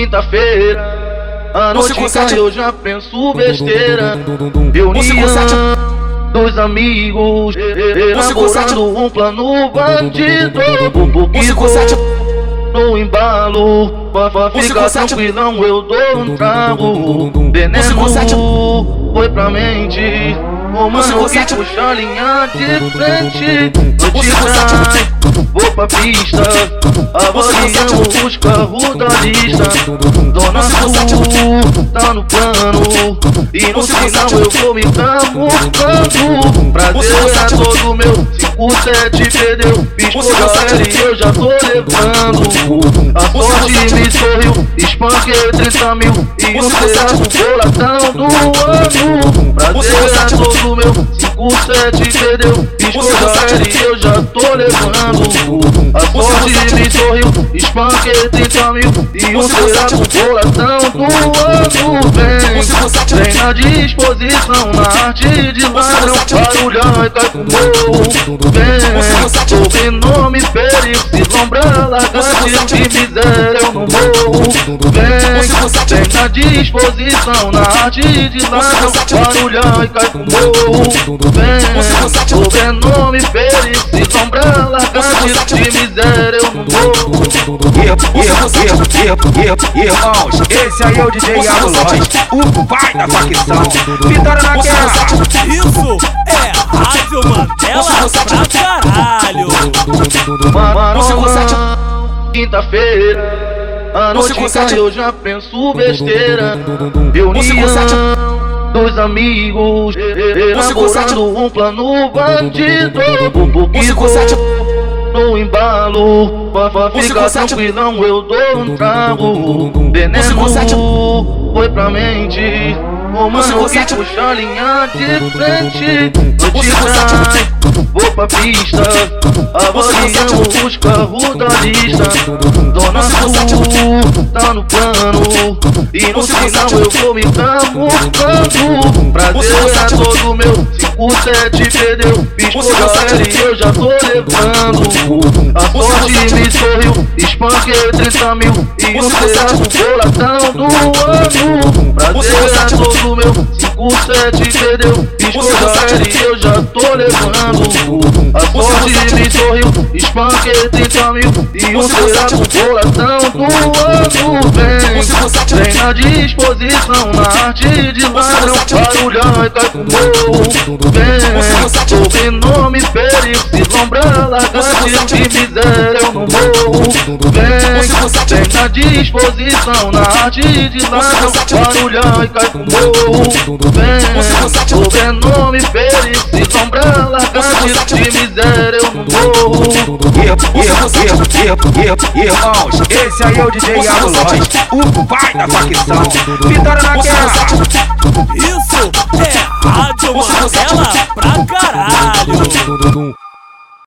quinta-feira. A noite cai, eu já penso besteira. Reunião dos amigos, elaborando um plano bandido. Um no embalo, pra ficar tranquilão, eu dou um trago. Veneno foi pra mente. O mano que puxa a linha de frente. Noite vou pra pista. Avaliando os carros da lista Dona Sul tá no plano. E no final eu vou me camuflando Prazer é todo meu. 57 perdeu Fiz por L e eu já tô levando. A sorte me sorriu Espanquei 30 mil. E um será o coração do ano É todo do meu 57 perdeu Escolha e eu já tô levando. A sorte me sorriu Espanquei 30 mil E um será com coração do ano Vem, vem na disposição Na arte de ladrão Barulhão e cai com morro Vem, ouvindo nome fere Se lombrar largante de miséria eu não morro Vem, vem na disposição Na arte de ladrão Barulhão e cai com morro tudo bem O venome feliz Se sombra largante de miséria eu não vou Irmãos, esse aí é o DJ Iago O pai da facção. Vitória na guerra. Isso é Rádio Mandela pra caralho. Mano, quinta-feira a noite cai, eu já penso besteira. Reunião dos amigos Elaborando um plano bandido. No embalo Pra ficar tranquilão eu dou um trago. Veneno foi pra mente o mano que puxa a linha de frente. vou pra pista. Avaliando os carros da lista Dona Sul tá no plano. E no final eu vou me camuflando Prazer é todo meu. 57 perdeu. Fiz por L e eu já tô levando. A sorte me sorriu. Espanquei 30 mil. E um será com coração do ano. Prazer é todo do meu 57 perdeu. Escolha e eu já tô levando Sorte me sorriu Espanquei 30 mil E um com coração do ano Vem, vem na disposição Na arte de ladrão Barulhão e cai com ouvindo nome fere Se lombrar largante de miséria eu não morro Vem, vem na disposição Na arte de ladrão Barulhão e cai com o venome feliz Se sombra largante de miséria Esse aí é o DJ Iago Lodge O pai da facção. Vitória na guerra